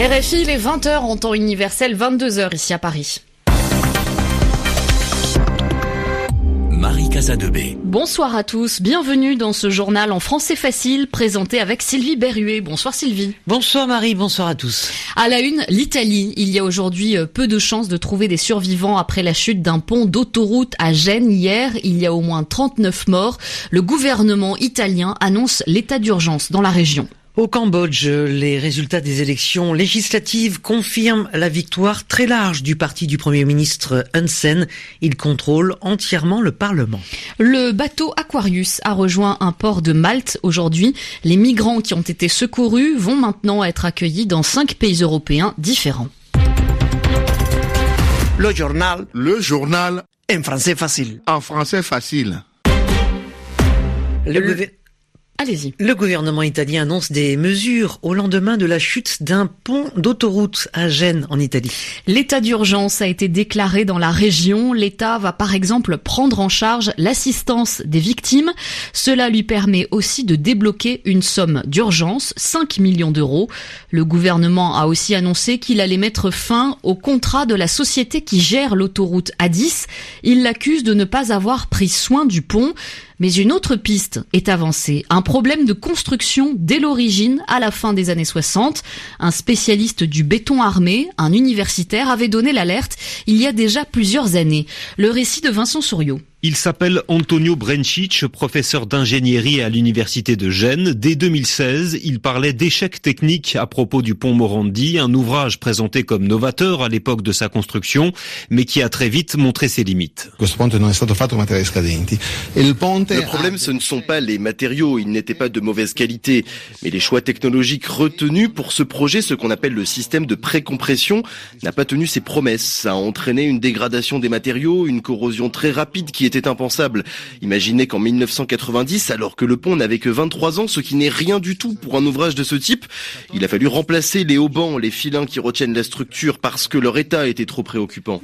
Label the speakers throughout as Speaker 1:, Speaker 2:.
Speaker 1: RFI, les 20h en temps universel, 22h ici à Paris.
Speaker 2: Marie Casadebé.
Speaker 1: Bonsoir à tous, bienvenue dans ce journal en français facile présenté avec Sylvie Berruet. Bonsoir Sylvie.
Speaker 3: Bonsoir Marie, bonsoir à tous.
Speaker 1: À la une, l'Italie. Il y a aujourd'hui euh, peu de chances de trouver des survivants après la chute d'un pont d'autoroute à Gênes hier. Il y a au moins 39 morts. Le gouvernement italien annonce l'état d'urgence dans la région.
Speaker 3: Au Cambodge, les résultats des élections législatives confirment la victoire très large du parti du Premier ministre Hun Sen. Il contrôle entièrement le Parlement.
Speaker 1: Le bateau Aquarius a rejoint un port de Malte aujourd'hui. Les migrants qui ont été secourus vont maintenant être accueillis dans cinq pays européens différents.
Speaker 4: Le journal.
Speaker 5: Le journal.
Speaker 4: En français facile.
Speaker 5: En français facile.
Speaker 3: Le, le...
Speaker 1: Allez-y.
Speaker 3: Le gouvernement italien annonce des mesures au lendemain de la chute d'un pont d'autoroute à Gênes en Italie.
Speaker 1: L'état d'urgence a été déclaré dans la région. L'État va par exemple prendre en charge l'assistance des victimes. Cela lui permet aussi de débloquer une somme d'urgence, 5 millions d'euros. Le gouvernement a aussi annoncé qu'il allait mettre fin au contrat de la société qui gère l'autoroute A10. Il l'accuse de ne pas avoir pris soin du pont. Mais une autre piste est avancée. Un problème de construction dès l'origine, à la fin des années 60. Un spécialiste du béton armé, un universitaire, avait donné l'alerte il y a déjà plusieurs années. Le récit de Vincent Souriau.
Speaker 6: Il s'appelle Antonio Brencic, professeur d'ingénierie à l'université de Gênes. Dès 2016, il parlait d'échecs techniques à propos du pont Morandi, un ouvrage présenté comme novateur à l'époque de sa construction, mais qui a très vite montré ses limites.
Speaker 7: Le problème, ce ne sont pas les matériaux, ils n'étaient pas de mauvaise qualité, mais les choix technologiques retenus pour ce projet, ce qu'on appelle le système de précompression, n'a pas tenu ses promesses. Ça a entraîné une dégradation des matériaux, une corrosion très rapide qui était impensable. Imaginez qu'en 1990, alors que le pont n'avait que 23 ans, ce qui n'est rien du tout pour un ouvrage de ce type, il a fallu remplacer les haubans, les filins qui retiennent la structure parce que leur état était trop préoccupant.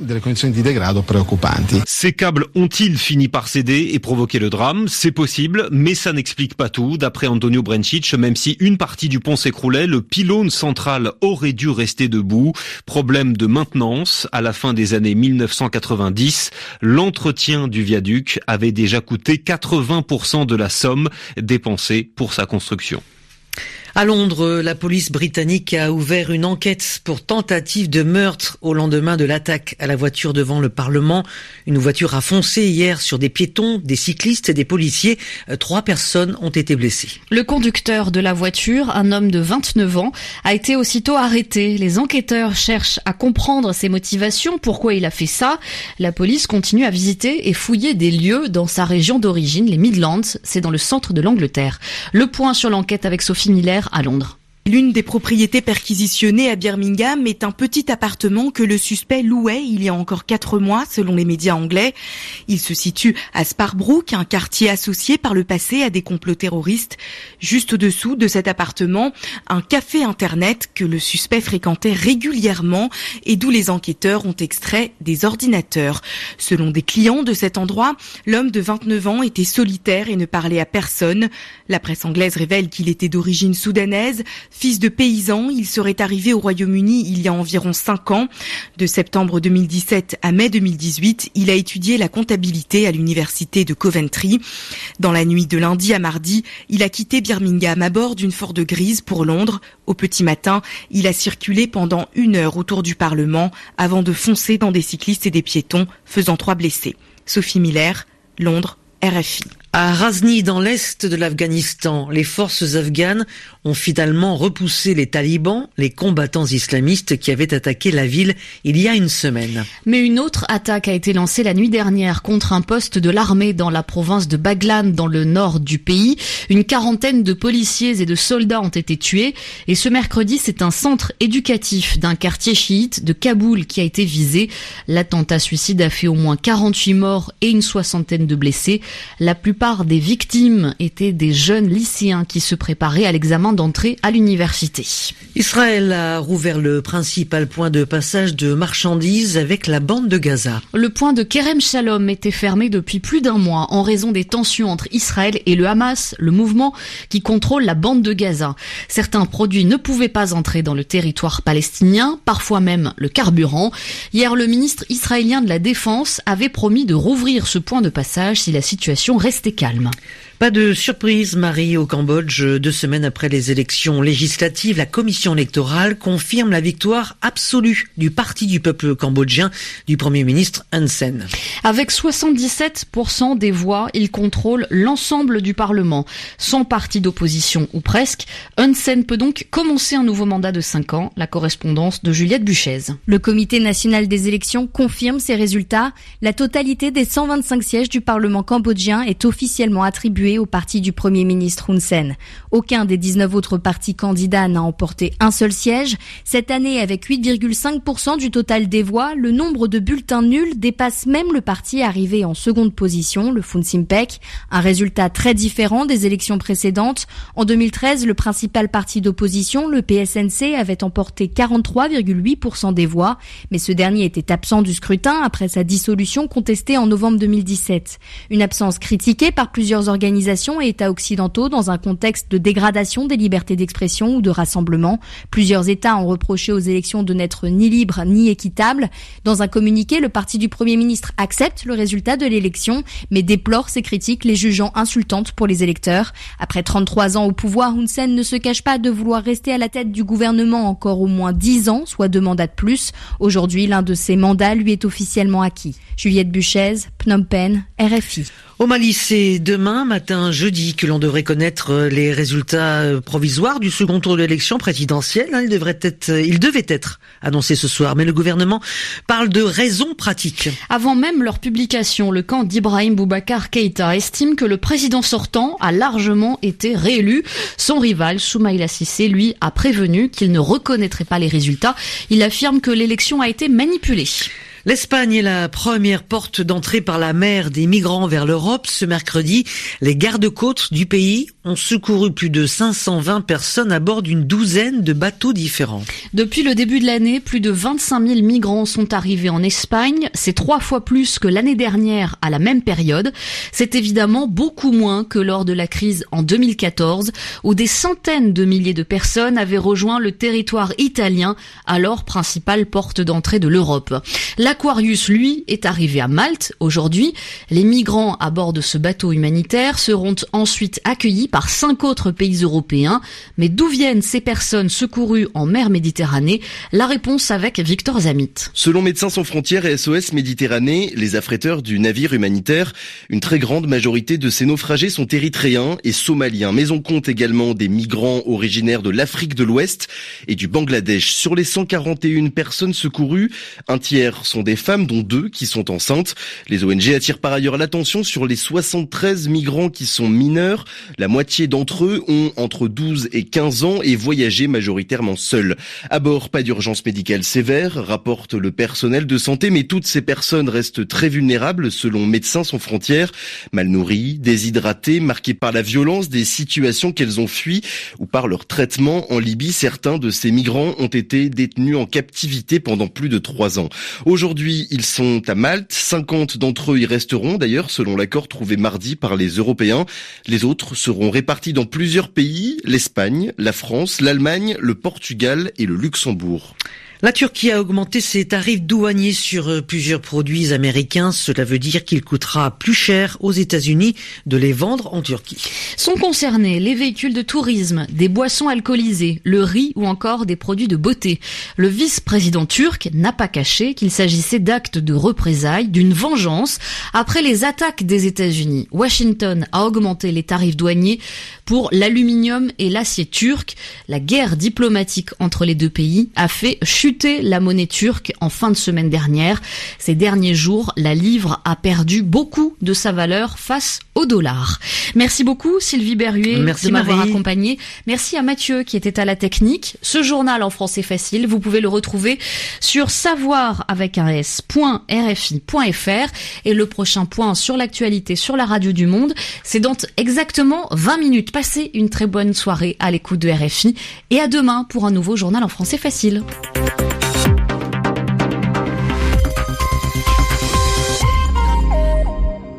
Speaker 6: Ces câbles ont-ils fini par céder et provoquer le drame? C'est possible, mais ça n'explique pas tout. D'après Antonio Brencic, même si une partie du pont s'écroulait, le pylône central aurait dû rester debout. Problème de maintenance. À la fin des années 1990, l'entretien du viaduc avait déjà coûté 80% de la somme dépensée pour sa construction.
Speaker 3: À Londres, la police britannique a ouvert une enquête pour tentative de meurtre au lendemain de l'attaque à la voiture devant le Parlement. Une voiture a foncé hier sur des piétons, des cyclistes et des policiers. Trois personnes ont été blessées.
Speaker 1: Le conducteur de la voiture, un homme de 29 ans, a été aussitôt arrêté. Les enquêteurs cherchent à comprendre ses motivations, pourquoi il a fait ça. La police continue à visiter et fouiller des lieux dans sa région d'origine, les Midlands. C'est dans le centre de l'Angleterre. Le point sur l'enquête avec Sophie Miller à Londres.
Speaker 8: L'une des propriétés perquisitionnées à Birmingham est un petit appartement que le suspect louait il y a encore quatre mois, selon les médias anglais. Il se situe à Sparbrook, un quartier associé par le passé à des complots terroristes. Juste au-dessous de cet appartement, un café internet que le suspect fréquentait régulièrement et d'où les enquêteurs ont extrait des ordinateurs. Selon des clients de cet endroit, l'homme de 29 ans était solitaire et ne parlait à personne. La presse anglaise révèle qu'il était d'origine soudanaise. Fils de paysan, il serait arrivé au Royaume-Uni il y a environ 5 ans. De septembre 2017 à mai 2018, il a étudié la comptabilité à l'université de Coventry. Dans la nuit de lundi à mardi, il a quitté Birmingham à bord d'une Ford grise pour Londres. Au petit matin, il a circulé pendant une heure autour du Parlement avant de foncer dans des cyclistes et des piétons, faisant trois blessés. Sophie Miller, Londres, RFI.
Speaker 3: À Razni, dans l'est de l'Afghanistan, les forces afghanes ont finalement repoussé les talibans, les combattants islamistes qui avaient attaqué la ville il y a une semaine.
Speaker 1: Mais une autre attaque a été lancée la nuit dernière contre un poste de l'armée dans la province de Baglan, dans le nord du pays. Une quarantaine de policiers et de soldats ont été tués. Et ce mercredi, c'est un centre éducatif d'un quartier chiite de Kaboul qui a été visé. L'attentat suicide a fait au moins 48 morts et une soixantaine de blessés. La plupart plupart des victimes étaient des jeunes lycéens qui se préparaient à l'examen d'entrée à l'université.
Speaker 3: Israël a rouvert le principal point de passage de marchandises avec la bande de Gaza.
Speaker 1: Le point de Kerem Shalom était fermé depuis plus d'un mois en raison des tensions entre Israël et le Hamas, le mouvement qui contrôle la bande de Gaza. Certains produits ne pouvaient pas entrer dans le territoire palestinien, parfois même le carburant. Hier, le ministre israélien de la Défense avait promis de rouvrir ce point de passage si la situation restait calme.
Speaker 3: Pas de surprise, Marie, au Cambodge. Deux semaines après les élections législatives, la commission électorale confirme la victoire absolue du parti du peuple cambodgien du premier ministre Hun Sen.
Speaker 1: Avec 77% des voix, il contrôle l'ensemble du Parlement. Sans parti d'opposition ou presque, Hun Sen peut donc commencer un nouveau mandat de 5 ans. La correspondance de Juliette Buchez.
Speaker 9: Le comité national des élections confirme ces résultats. La totalité des 125 sièges du Parlement cambodgien est officiellement attribuée au parti du Premier ministre Hun Sen. Aucun des 19 autres partis candidats n'a emporté un seul siège. Cette année, avec 8,5% du total des voix, le nombre de bulletins nuls dépasse même le parti arrivé en seconde position, le Fun Simpek, un résultat très différent des élections précédentes. En 2013, le principal parti d'opposition, le PSNC, avait emporté 43,8% des voix, mais ce dernier était absent du scrutin après sa dissolution contestée en novembre 2017. Une absence critiquée par plusieurs organisations et États occidentaux dans un contexte de dégradation des libertés d'expression ou de rassemblement. Plusieurs États ont reproché aux élections de n'être ni libres ni équitables. Dans un communiqué, le parti du Premier ministre accepte le résultat de l'élection, mais déplore ces critiques, les jugeant insultantes pour les électeurs. Après 33 ans au pouvoir, Hun Sen ne se cache pas de vouloir rester à la tête du gouvernement encore au moins 10 ans, soit deux mandats de plus. Aujourd'hui, l'un de ses mandats lui est officiellement acquis. Juliette Buchez, Phnom Penh, RFI.
Speaker 3: Au Mali, c'est demain matin, jeudi, que l'on devrait connaître euh, les résultats euh, provisoires du second tour de l'élection présidentielle. Hein. Il devrait être, euh, il devait être annoncé ce soir, mais le gouvernement parle de raisons pratiques.
Speaker 1: Avant même leur publication, le camp d'Ibrahim Boubacar Keïta estime que le président sortant a largement été réélu. Son rival, Soumaïla Sissé, lui, a prévenu qu'il ne reconnaîtrait pas les résultats. Il affirme que l'élection a été manipulée.
Speaker 3: L'Espagne est la première porte d'entrée par la mer des migrants vers l'Europe. Ce mercredi, les gardes-côtes du pays ont secouru plus de 520 personnes à bord d'une douzaine de bateaux différents.
Speaker 1: Depuis le début de l'année, plus de 25 000 migrants sont arrivés en Espagne. C'est trois fois plus que l'année dernière à la même période. C'est évidemment beaucoup moins que lors de la crise en 2014, où des centaines de milliers de personnes avaient rejoint le territoire italien, alors principale porte d'entrée de l'Europe. L'Aquarius, lui, est arrivé à Malte aujourd'hui. Les migrants à bord de ce bateau humanitaire seront ensuite accueillis cinq autres pays européens. Mais d'où viennent ces personnes secourues en mer Méditerranée? La réponse avec Victor Zamit.
Speaker 7: Selon Médecins sans frontières et SOS Méditerranée, les affréteurs du navire humanitaire, une très grande majorité de ces naufragés sont érythréens et somaliens. Mais on compte également des migrants originaires de l'Afrique de l'Ouest et du Bangladesh. Sur les 141 personnes secourues, un tiers sont des femmes, dont deux qui sont enceintes. Les ONG attirent par ailleurs l'attention sur les 73 migrants qui sont mineurs. La moitié d'entre eux ont entre 12 et 15 ans et voyagé majoritairement seuls. À bord, pas d'urgence médicale sévère, rapporte le personnel de santé, mais toutes ces personnes restent très vulnérables selon Médecins sans frontières, mal nourries, déshydratées, marquées par la violence des situations qu'elles ont fuies ou par leur traitement en Libye. Certains de ces migrants ont été détenus en captivité pendant plus de trois ans. Aujourd'hui, ils sont à Malte. 50 d'entre eux y resteront d'ailleurs, selon l'accord trouvé mardi par les Européens. Les autres seront répartis dans plusieurs pays, l'Espagne, la France, l'Allemagne, le Portugal et le Luxembourg.
Speaker 3: La Turquie a augmenté ses tarifs douaniers sur euh, plusieurs produits américains. Cela veut dire qu'il coûtera plus cher aux États-Unis de les vendre en Turquie.
Speaker 1: Sont concernés les véhicules de tourisme, des boissons alcoolisées, le riz ou encore des produits de beauté. Le vice-président turc n'a pas caché qu'il s'agissait d'actes de représailles, d'une vengeance après les attaques des États-Unis. Washington a augmenté les tarifs douaniers pour l'aluminium et l'acier turc. La guerre diplomatique entre les deux pays a fait chuter chuté la monnaie turque en fin de semaine dernière. Ces derniers jours, la livre a perdu beaucoup de sa valeur face au dollar. Merci beaucoup Sylvie Berruet
Speaker 3: Merci
Speaker 1: de m'avoir
Speaker 3: Marie.
Speaker 1: accompagné. Merci à Mathieu qui était à la technique. Ce journal en français facile, vous pouvez le retrouver sur savoir avec un s.rfi.fr et le prochain point sur l'actualité sur la radio du monde, c'est dans exactement 20 minutes. Passez une très bonne soirée à l'écoute de RFI et à demain pour un nouveau journal en français facile. Bye.